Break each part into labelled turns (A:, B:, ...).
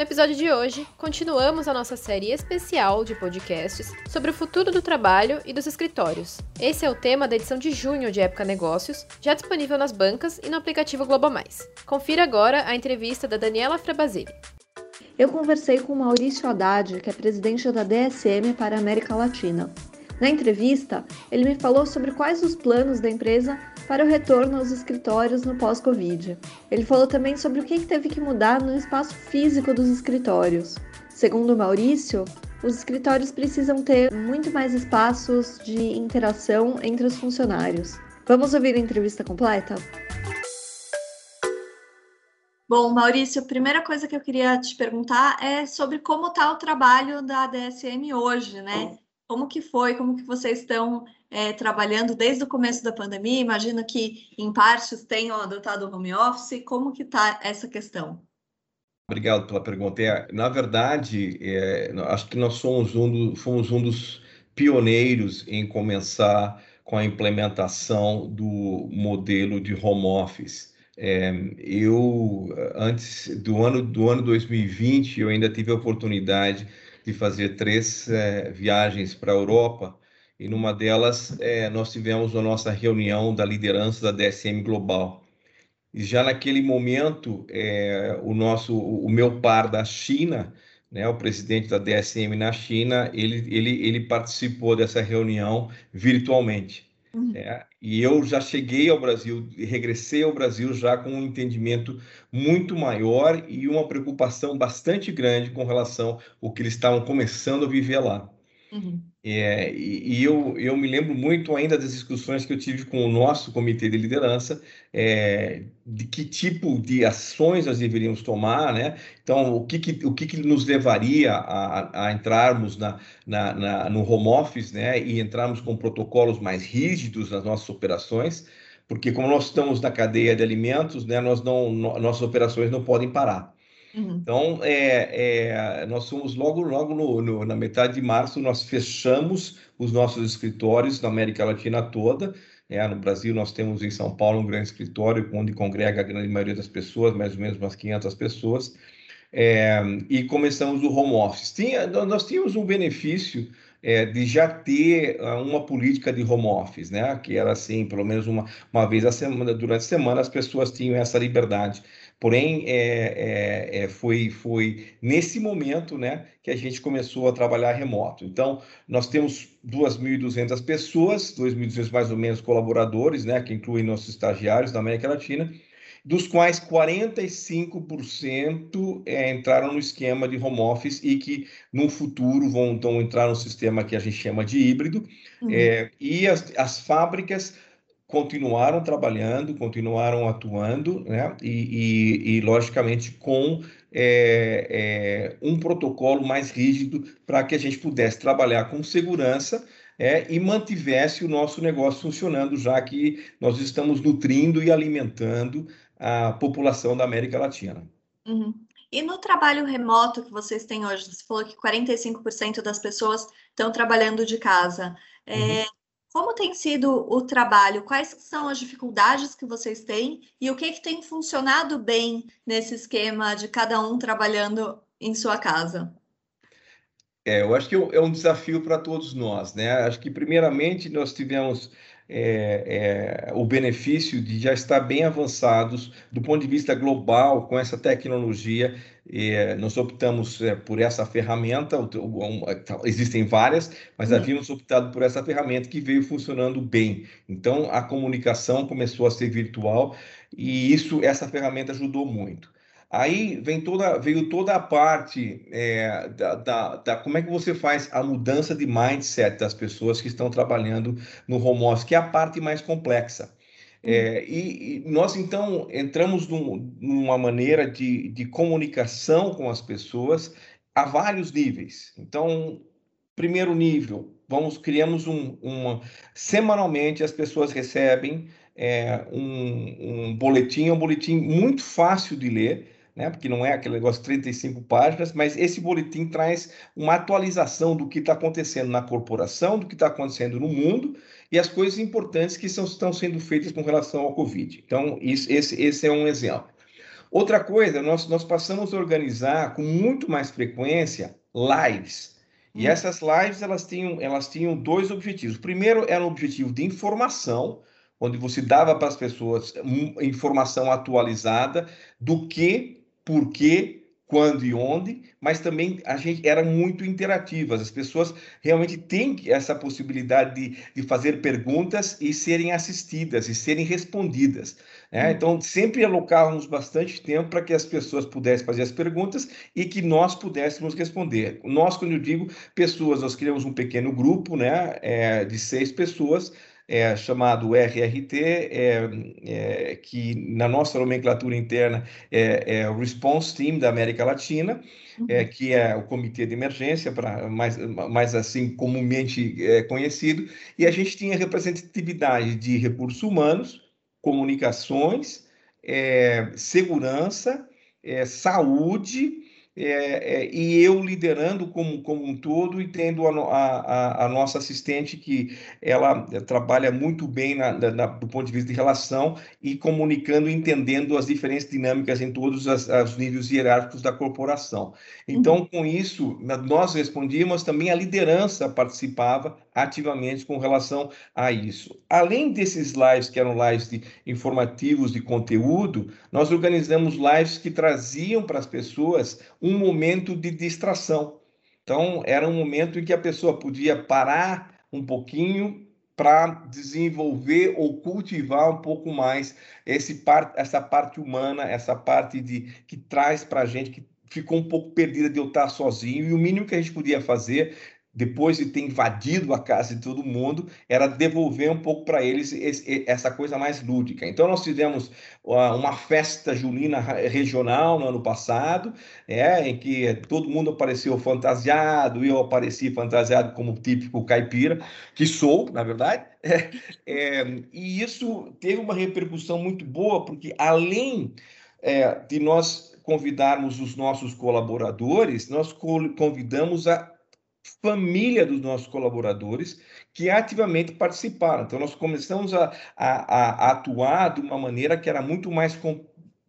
A: No episódio de hoje, continuamos a nossa série especial de podcasts sobre o futuro do trabalho e dos escritórios. Esse é o tema da edição de junho de Época Negócios, já disponível nas bancas e no aplicativo Globo Mais. Confira agora a entrevista da Daniela Frabasile.
B: Eu conversei com Maurício Haddad, que é presidente da DSM para a América Latina. Na entrevista, ele me falou sobre quais os planos da empresa para o retorno aos escritórios no pós-Covid. Ele falou também sobre o que teve que mudar no espaço físico dos escritórios. Segundo Maurício, os escritórios precisam ter muito mais espaços de interação entre os funcionários. Vamos ouvir a entrevista completa? Bom, Maurício, a primeira coisa que eu queria te perguntar é sobre como está o trabalho da DSM hoje, né? Como que foi, como que vocês estão é, trabalhando desde o começo da pandemia? Imagino que, em partes, tenham adotado o home office. Como que está essa questão?
C: Obrigado pela pergunta. É, na verdade, é, acho que nós somos um, do, fomos um dos pioneiros em começar com a implementação do modelo de home office. É, eu, antes do ano, do ano 2020, eu ainda tive a oportunidade de fazer três é, viagens para a Europa, e numa delas é, nós tivemos a nossa reunião da liderança da DSM Global. E já naquele momento, é, o nosso, o meu par da China, né, o presidente da DSM na China, ele, ele, ele participou dessa reunião virtualmente. Uhum. É, e eu já cheguei ao Brasil, regressei ao Brasil já com um entendimento muito maior e uma preocupação bastante grande com relação ao que eles estavam começando a viver lá. Uhum. É, e, e eu, eu me lembro muito ainda das discussões que eu tive com o nosso comitê de liderança, é, de que tipo de ações nós deveríamos tomar, né? Então, o que, que o que, que nos levaria a, a entrarmos na, na, na, no home office, né? E entrarmos com protocolos mais rígidos nas nossas operações, porque como nós estamos na cadeia de alimentos, né? Nós não, no, nossas operações não podem parar. Uhum. Então, é, é, nós fomos logo, logo no, no, na metade de março, nós fechamos os nossos escritórios na América Latina toda. É, no Brasil, nós temos em São Paulo um grande escritório, onde congrega a grande maioria das pessoas, mais ou menos umas 500 pessoas. É, e começamos o home office. Tinha, nós tínhamos um benefício é, de já ter ah, uma política de home office, né? Que era assim, pelo menos uma, uma vez a semana, durante a semana, as pessoas tinham essa liberdade Porém, é, é, é, foi, foi nesse momento né, que a gente começou a trabalhar remoto. Então, nós temos 2.200 pessoas, 2.200 mais ou menos colaboradores, né, que incluem nossos estagiários da América Latina, dos quais 45% é, entraram no esquema de home office e que no futuro vão então, entrar no sistema que a gente chama de híbrido. Uhum. É, e as, as fábricas continuaram trabalhando, continuaram atuando, né? e, e, e logicamente, com é, é, um protocolo mais rígido para que a gente pudesse trabalhar com segurança é, e mantivesse o nosso negócio funcionando, já que nós estamos nutrindo e alimentando a população da América Latina.
B: Uhum. E no trabalho remoto que vocês têm hoje, você falou que 45% das pessoas estão trabalhando de casa. É, uhum. Como tem sido o trabalho? Quais são as dificuldades que vocês têm e o que, que tem funcionado bem nesse esquema de cada um trabalhando em sua casa?
C: É, eu acho que é um desafio para todos nós, né? Acho que primeiramente nós tivemos é, é, o benefício de já estar bem avançados do ponto de vista global com essa tecnologia. É, nós optamos é, por essa ferramenta, existem várias, mas uhum. havíamos optado por essa ferramenta que veio funcionando bem. Então, a comunicação começou a ser virtual e isso, essa ferramenta ajudou muito. Aí vem toda, veio toda a parte é, da, da, da, como é que você faz a mudança de mindset das pessoas que estão trabalhando no home office, que é a parte mais complexa. É, e, e, nós, então, entramos num, numa maneira de, de comunicação com as pessoas a vários níveis. Então, primeiro nível, vamos criamos um, uma semanalmente as pessoas recebem é, um, um boletim, um boletim muito fácil de ler, né? Porque não é aquele negócio de 35 páginas, mas esse boletim traz uma atualização do que está acontecendo na corporação, do que está acontecendo no mundo e as coisas importantes que são, estão sendo feitas com relação ao Covid. Então, isso, esse, esse é um exemplo. Outra coisa, nós, nós passamos a organizar com muito mais frequência lives. E hum. essas lives elas tinham, elas tinham dois objetivos. O primeiro era um objetivo de informação, onde você dava para as pessoas informação atualizada do que, por quê, quando e onde, mas também a gente era muito interativas. As pessoas realmente têm essa possibilidade de, de fazer perguntas e serem assistidas e serem respondidas. Né? Hum. Então, sempre alocávamos bastante tempo para que as pessoas pudessem fazer as perguntas e que nós pudéssemos responder. Nós, quando eu digo pessoas, nós criamos um pequeno grupo né, é, de seis pessoas é, chamado RRT, é, é, que na nossa nomenclatura interna é, é, o Response Team da América Latina, é, uhum. que é o Comitê de Emergência, para mais, mais assim comumente é, conhecido, e a gente tinha representatividade de recursos humanos, comunicações, segurança, saúde, é, é, e eu liderando como, como um todo e tendo a, a, a nossa assistente que ela trabalha muito bem na, na, do ponto de vista de relação e comunicando e entendendo as diferentes dinâmicas em todos os níveis hierárquicos da corporação. Então, uhum. com isso, nós respondíamos, também a liderança participava ativamente com relação a isso. Além desses lives, que eram lives de informativos de conteúdo, nós organizamos lives que traziam para as pessoas um momento de distração. Então, era um momento em que a pessoa podia parar um pouquinho para desenvolver ou cultivar um pouco mais esse par, essa parte humana, essa parte de que traz para a gente, que ficou um pouco perdida de eu estar sozinho, e o mínimo que a gente podia fazer depois de ter invadido a casa de todo mundo, era devolver um pouco para eles essa coisa mais lúdica. Então, nós fizemos uma festa julina regional no ano passado, é, em que todo mundo apareceu fantasiado, eu apareci fantasiado como típico caipira, que sou, na verdade, é, é, e isso teve uma repercussão muito boa, porque além é, de nós convidarmos os nossos colaboradores, nós convidamos a família dos nossos colaboradores que ativamente participaram. Então, nós começamos a, a, a atuar de uma maneira que era muito mais com,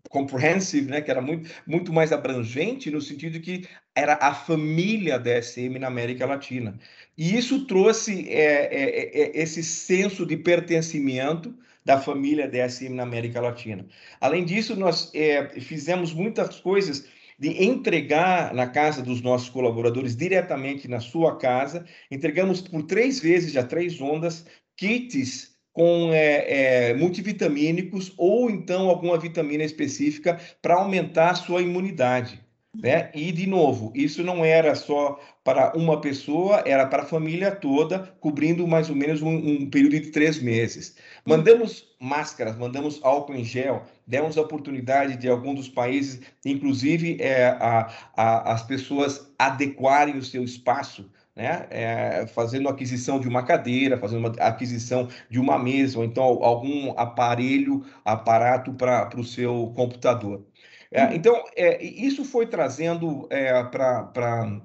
C: comprehensive, né? que era muito, muito mais abrangente, no sentido que era a família da SM na América Latina. E isso trouxe é, é, é, esse senso de pertencimento da família DSM na América Latina. Além disso, nós é, fizemos muitas coisas de entregar na casa dos nossos colaboradores, diretamente na sua casa. Entregamos por três vezes, já três ondas, kits com é, é, multivitamínicos ou então alguma vitamina específica para aumentar a sua imunidade. Né? E, de novo, isso não era só para uma pessoa, era para a família toda, cobrindo mais ou menos um, um, período de três meses. Mandamos máscaras, mandamos álcool em gel, demos a oportunidade de alguns dos países, inclusive é, a, a, as pessoas adequarem o seu espaço né? É, fazendo aquisição de uma cadeira, fazendo uma aquisição de uma mesa, ou então algum aparelho, aparato para o seu computador. É, então, é, isso foi trazendo é, para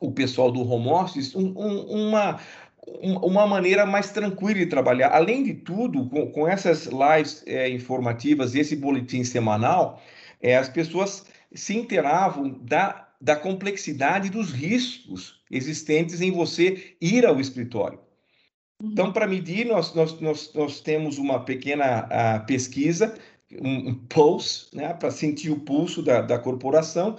C: o pessoal do home office um, um, uma, uma maneira mais tranquila de trabalhar. Além de tudo, com, com essas lives é, informativas e esse boletim semanal, é, as pessoas se inteiravam da, da complexidade dos riscos existentes em você ir ao escritório. Então, uhum. para medir, nós, nós, nós, nós temos uma pequena uh, pesquisa um, um pulse, né, para sentir o pulso da, da corporação.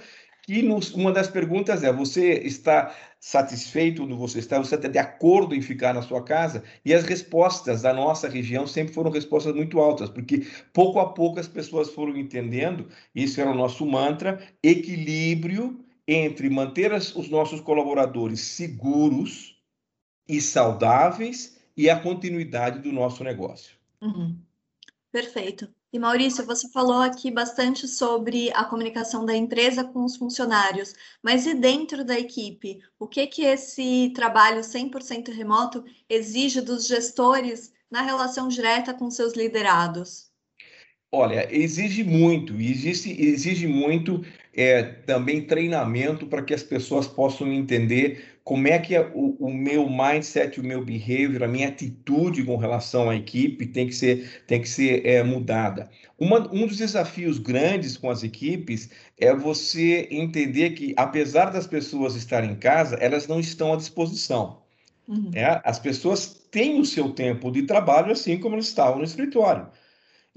C: E nos, uma das perguntas é: você está satisfeito onde você está? Você está de acordo em ficar na sua casa? E as respostas da nossa região sempre foram respostas muito altas, porque pouco a pouco as pessoas foram entendendo, isso era o nosso mantra, equilíbrio entre manter as, os nossos colaboradores seguros e saudáveis e a continuidade do nosso negócio.
B: Uhum. Perfeito. E Maurício, você falou aqui bastante sobre a comunicação da empresa com os funcionários, mas e dentro da equipe? O que que esse trabalho 100% remoto exige dos gestores na relação direta com seus liderados?
C: Olha, exige muito, existe, exige muito é, também treinamento para que as pessoas possam entender como é que é o, o, meu mindset, o meu behavior, a minha atitude com relação à equipe tem que ser, tem que ser é, mudada. Uma, um dos desafios grandes com as equipes é você entender que, apesar das pessoas estarem em casa, elas não estão à disposição. Uhum. É, as pessoas têm o seu tempo de trabalho assim como elas estavam no escritório.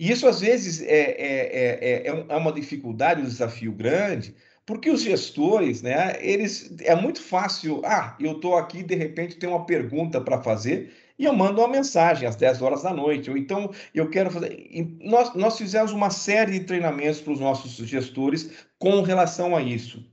C: E isso, às vezes, é, é, é, é uma dificuldade, um desafio grande, porque os gestores, né, eles, é muito fácil, ah, eu estou aqui, de repente tem uma pergunta para fazer, e eu mando uma mensagem às 10 horas da noite, ou então eu quero fazer. E nós, nós fizemos uma série de treinamentos para os nossos gestores com relação a isso.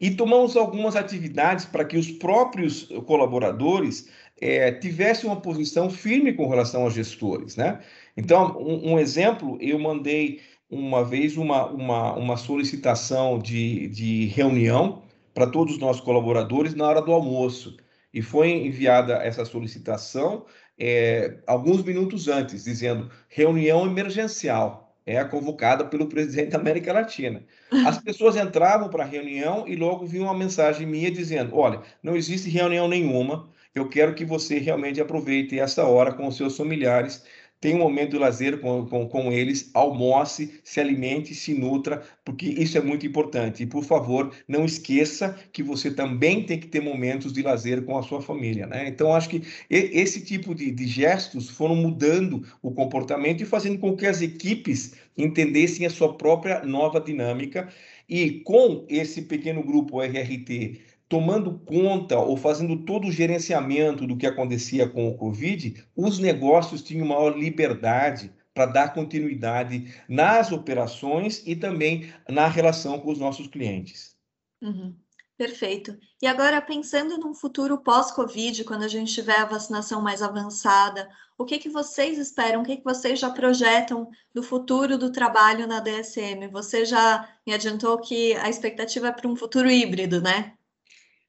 C: E tomamos algumas atividades para que os próprios colaboradores é, tivessem uma posição firme com relação aos gestores, né? Então, um, um exemplo, eu mandei uma vez uma, uma, uma solicitação de, de reunião para todos os nossos colaboradores na hora do almoço. E foi enviada essa solicitação é, alguns minutos antes, dizendo reunião emergencial é convocada pelo presidente da América Latina. As pessoas entravam para a reunião e logo vinha uma mensagem minha dizendo: olha, não existe reunião nenhuma, eu quero que você realmente aproveite essa hora com os seus familiares tenha um momento de lazer com, com, com eles, almoce, se alimente, se nutra, porque isso é muito importante. E, por favor, não esqueça que você também tem que ter momentos de lazer com a sua família. Né? Então, acho que esse tipo de, de gestos foram mudando o comportamento e fazendo com que as equipes entendessem a sua própria nova dinâmica. E com esse pequeno grupo RRT tomando conta ou fazendo todo o gerenciamento do que acontecia com o Covid, os negócios tinham maior liberdade para dar continuidade nas operações e também na relação com os nossos clientes.
B: Uhum. Perfeito. E agora, pensando num futuro pós-Covid, quando a gente tiver a vacinação mais avançada, o que, que vocês esperam, o que, que vocês já projetam do futuro do trabalho na DSM? Você já me adiantou que a expectativa é para um futuro híbrido, né?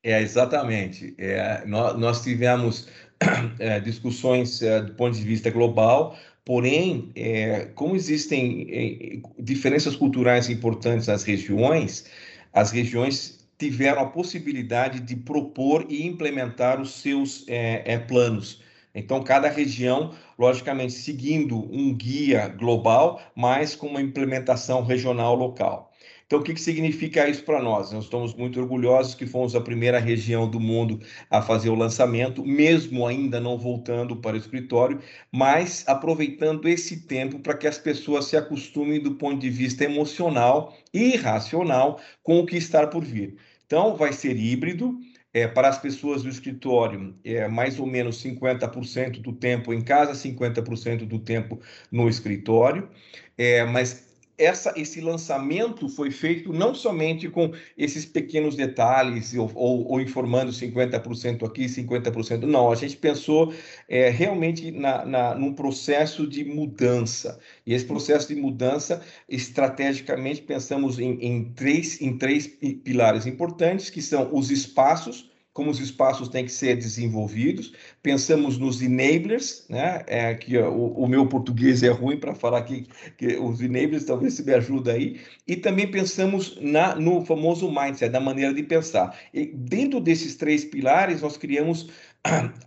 C: É, exatamente. É, nós, nós tivemos é, discussões é, do ponto de vista global, porém, é, como existem é, diferenças culturais importantes nas regiões, as regiões tiveram a possibilidade de propor e implementar os seus é, planos. Então, cada região, logicamente, seguindo um guia global, mas com uma implementação regional local. Então, o que, que significa isso para nós? Nós estamos muito orgulhosos que fomos a primeira região do mundo a fazer o lançamento, mesmo ainda não voltando para o escritório, mas aproveitando esse tempo para que as pessoas se acostumem do ponto de vista emocional e racional com o que está por vir. Então, vai ser híbrido, é, para as pessoas do escritório, é mais ou menos 50% do tempo em casa, 50% do tempo no escritório, é, mas essa, esse lançamento foi feito não somente com esses pequenos detalhes, ou, ou, ou informando 50% aqui, 50%. Não, a gente pensou é, realmente na, na, num processo de mudança. E esse processo de mudança, estrategicamente, pensamos em, em, três, em três pilares importantes, que são os espaços como os espaços têm que ser desenvolvidos. Pensamos nos enablers, né? É, que o, o meu português é ruim para falar aqui, que os enablers talvez se me ajuda aí. E também pensamos na, no famoso mindset, da maneira de pensar. E dentro desses três pilares, nós criamos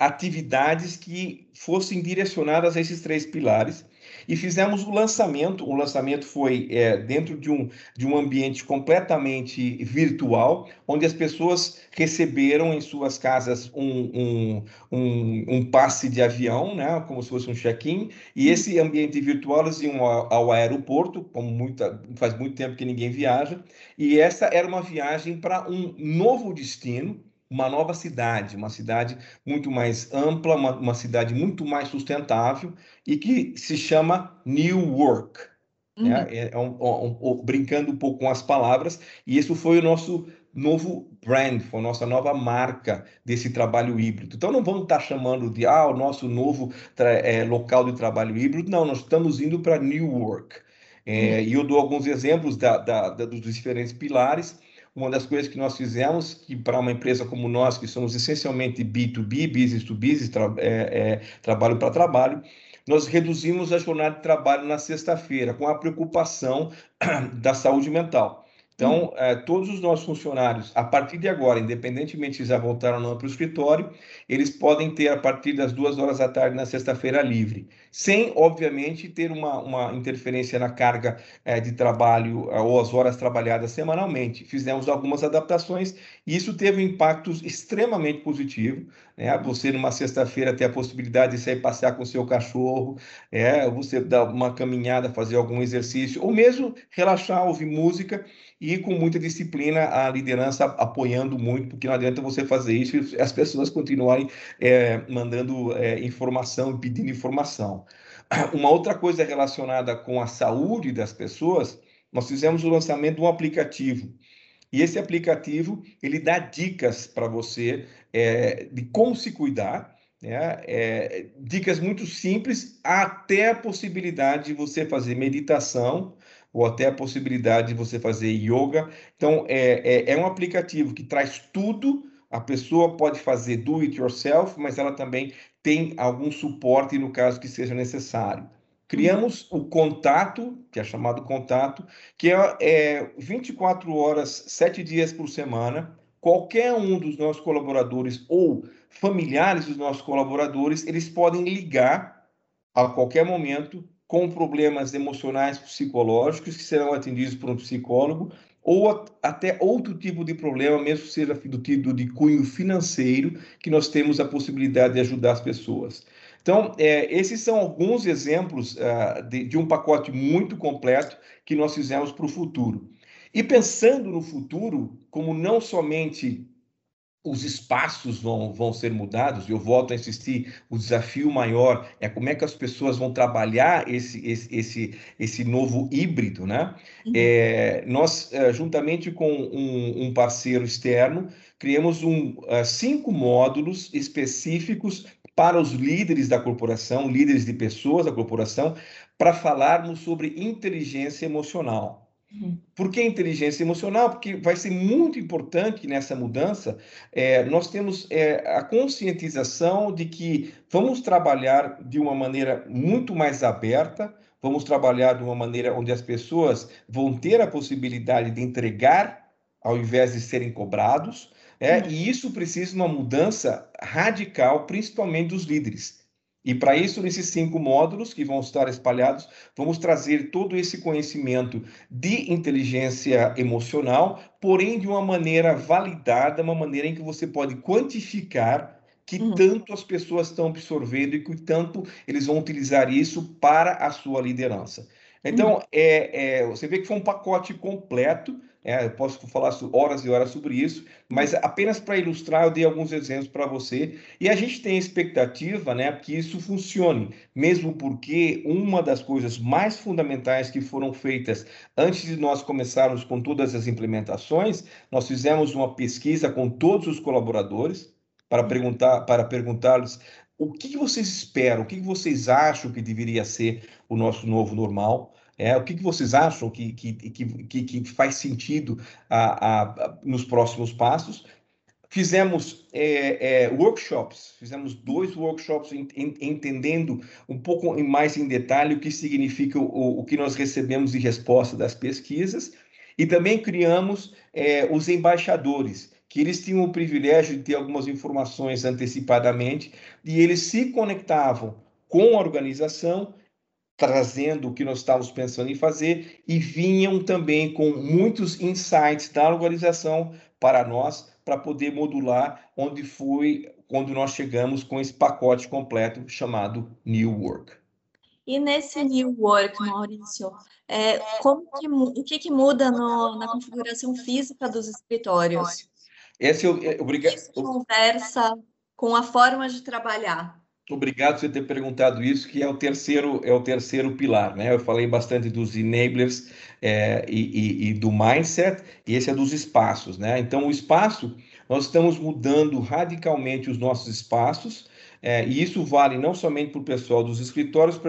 C: atividades que fossem direcionadas a esses três pilares e fizemos o lançamento. O lançamento foi é, dentro de um, de um ambiente completamente virtual, onde as pessoas receberam em suas casas um, um, um, um passe de avião, né, como se fosse um check-in, e esse ambiente virtual eles iam ao, ao aeroporto, como muita, faz muito tempo que ninguém viaja, e essa era uma viagem para um novo destino, uma nova cidade, uma cidade muito mais ampla, uma, uma cidade muito mais sustentável e que se chama New Work. Uhum. Né? É, é um, um, um, brincando um pouco com as palavras, e isso foi o nosso novo brand, foi a nossa nova marca desse trabalho híbrido. Então, não vamos estar chamando de ah, o nosso novo é, local de trabalho híbrido, não, nós estamos indo para New Work. É, e eu dou alguns exemplos da, da, da, dos diferentes pilares. Uma das coisas que nós fizemos, que para uma empresa como nós, que somos essencialmente B2B, business to business, tra é, é, trabalho para trabalho, nós reduzimos a jornada de trabalho na sexta-feira, com a preocupação da saúde mental. Então, é, todos os nossos funcionários, a partir de agora, independentemente se já voltaram ou não para o escritório, eles podem ter a partir das duas horas da tarde na sexta-feira livre, sem, obviamente, ter uma, uma interferência na carga é, de trabalho ou as horas trabalhadas semanalmente. Fizemos algumas adaptações e isso teve um impacto extremamente positivo. Né? Você, numa sexta-feira, ter a possibilidade de sair passear com seu cachorro, é, você dar uma caminhada, fazer algum exercício, ou mesmo relaxar, ouvir música e com muita disciplina a liderança apoiando muito, porque não adianta você fazer isso e as pessoas continuarem é, mandando é, informação pedindo informação. Uma outra coisa relacionada com a saúde das pessoas, nós fizemos o lançamento de um aplicativo. E esse aplicativo ele dá dicas para você é, de como se cuidar, né? É, dicas muito simples, até a possibilidade de você fazer meditação ou até a possibilidade de você fazer yoga. Então, é, é, é um aplicativo que traz tudo. A pessoa pode fazer do it yourself, mas ela também tem algum suporte no caso que seja necessário. Criamos o contato, que é chamado contato, que é, é 24 horas, 7 dias por semana. Qualquer um dos nossos colaboradores ou familiares dos nossos colaboradores, eles podem ligar a qualquer momento com problemas emocionais psicológicos que serão atendidos por um psicólogo ou até outro tipo de problema, mesmo que seja do tipo de cunho financeiro, que nós temos a possibilidade de ajudar as pessoas. Então, é, esses são alguns exemplos uh, de, de um pacote muito completo que nós fizemos para o futuro. E pensando no futuro, como não somente os espaços vão, vão ser mudados, e eu volto a insistir, o desafio maior é como é que as pessoas vão trabalhar esse, esse, esse, esse novo híbrido, né? Uhum. É, nós, eh, juntamente com um, um parceiro externo, criamos um, uh, cinco módulos específicos para os líderes da corporação, líderes de pessoas da corporação, para falarmos sobre inteligência emocional. Uhum. Por que inteligência emocional? Porque vai ser muito importante nessa mudança. É, nós temos é, a conscientização de que vamos trabalhar de uma maneira muito mais aberta, vamos trabalhar de uma maneira onde as pessoas vão ter a possibilidade de entregar ao invés de serem cobrados. É, uhum. E isso precisa de uma mudança radical, principalmente dos líderes. E para isso, nesses cinco módulos que vão estar espalhados, vamos trazer todo esse conhecimento de inteligência emocional, porém de uma maneira validada, uma maneira em que você pode quantificar que uhum. tanto as pessoas estão absorvendo e que tanto eles vão utilizar isso para a sua liderança. Então, uhum. é, é, você vê que foi um pacote completo é, eu posso falar horas e horas sobre isso, mas apenas para ilustrar, eu dei alguns exemplos para você. E a gente tem expectativa né, que isso funcione, mesmo porque uma das coisas mais fundamentais que foram feitas antes de nós começarmos com todas as implementações, nós fizemos uma pesquisa com todos os colaboradores para perguntar para perguntar-lhes o que vocês esperam, o que vocês acham que deveria ser o nosso novo normal. É, o que, que vocês acham que, que, que, que faz sentido a, a, nos próximos passos? Fizemos é, é, workshops, fizemos dois workshops entendendo um pouco mais em detalhe o que significa o, o que nós recebemos de resposta das pesquisas e também criamos é, os embaixadores, que eles tinham o privilégio de ter algumas informações antecipadamente e eles se conectavam com a organização trazendo o que nós estávamos pensando em fazer e vinham também com muitos insights da organização para nós, para poder modular onde foi quando nós chegamos com esse pacote completo chamado New Work.
B: E nesse New Work, Maurício, é, como que, o que, que muda no, na configuração física dos escritórios?
C: Esse é, é, obrigado.
B: Isso conversa com a forma de trabalhar.
C: Obrigado por você ter perguntado isso, que é o terceiro, é o terceiro pilar, né? Eu falei bastante dos enablers é, e, e, e, do mindset, e esse é dos espaços, né? Então, o espaço, nós estamos mudando radicalmente os nossos espaços, é, e isso vale não somente para o pessoal dos escritórios,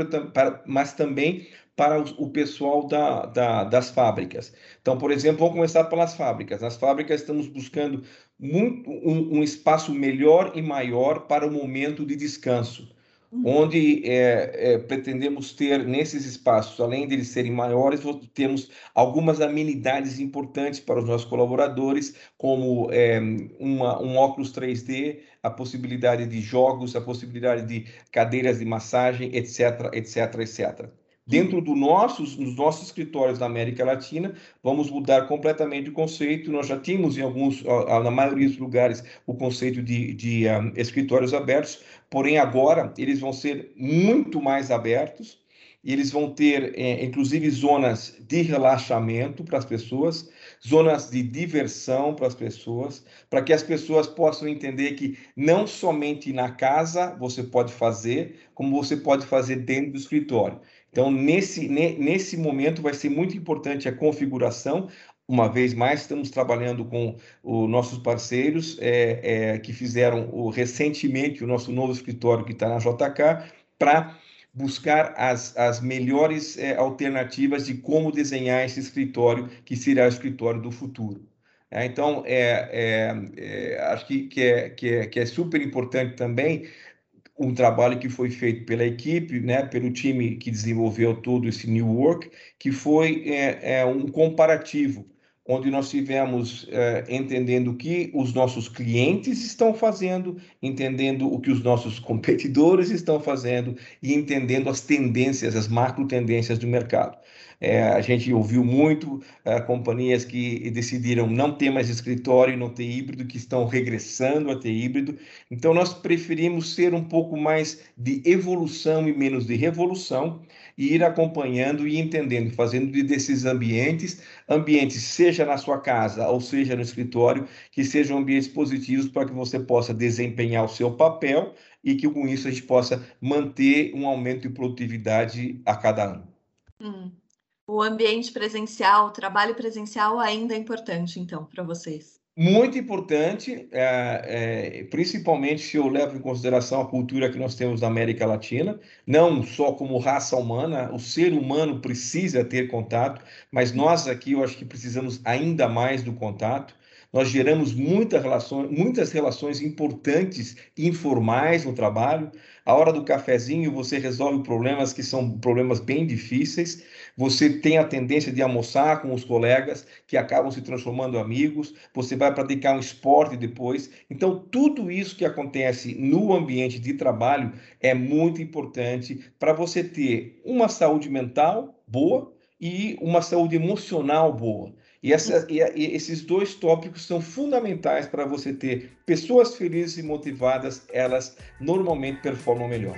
C: mas também para o, pessoal da, da, das fábricas. Então, por exemplo, vamos começar pelas fábricas. Nas fábricas estamos buscando muito, um, um espaço melhor e maior para o momento de descanso uhum. onde é, é, pretendemos ter nesses espaços, além de eles serem maiores, temos algumas amenidades importantes para os nossos colaboradores, como é, uma, um óculos 3D, a possibilidade de jogos, a possibilidade de cadeiras de massagem, etc, etc, etc. Dentro do nossos, dos nossos escritórios na América Latina, vamos mudar completamente o conceito. Nós já tínhamos em alguns, na maioria dos lugares, o conceito de, de um, ah, escritórios abertos, porém agora eles vão ser muito mais abertos. Eles vão ter, é, inclusive, zonas de relaxamento para as pessoas, zonas de diversão para as pessoas, para que as pessoas possam entender que não somente na casa você pode fazer, como você pode fazer dentro do escritório. Então, nesse, nesse momento, vai ser muito importante a configuração. Uma vez mais, estamos trabalhando com os nossos parceiros é, é, que fizeram o, recentemente o nosso novo escritório que está na JK para buscar as, as melhores é, alternativas de como desenhar esse escritório que será o escritório do futuro. É, então, é, é, é, acho que, que, é, que, é, que é super importante também um trabalho que foi feito pela equipe, né, pelo time que desenvolveu todo esse New Work, que foi é, é um comparativo, onde nós tivemos é, entendendo o que os nossos clientes estão fazendo, entendendo o que os nossos competidores estão fazendo e entendendo as tendências, as macro tendências do mercado. É, a gente ouviu muito é, companhias que decidiram não ter mais escritório, não ter híbrido, que estão regressando a ter híbrido. Então, nós preferimos ser um pouco mais de evolução e menos de revolução e ir acompanhando e entendendo, fazendo desses ambientes, ambientes, seja na sua casa ou seja no escritório, que sejam ambientes positivos para que você possa desempenhar o seu papel e que com isso a gente possa manter um aumento de produtividade a cada ano.
B: Hum o ambiente presencial, o trabalho presencial ainda é importante, então, para vocês?
C: Muito importante, é, é, principalmente se eu levo em consideração a cultura que nós temos na América Latina, não só como raça humana, o ser humano precisa ter contato, mas nós aqui eu acho que precisamos ainda mais do contato. Nós geramos muitas relações, muitas relações importantes informais no trabalho. A hora do cafezinho você resolve problemas que são problemas bem difíceis. Você tem a tendência de almoçar com os colegas que acabam se transformando amigos. Você vai praticar um esporte depois. Então, tudo isso que acontece no ambiente de trabalho é muito importante para você ter uma saúde mental boa e uma saúde emocional boa. E, essa, e, esses dois tópicos são fundamentais para você ter pessoas felizes e motivadas, elas normalmente performam melhor.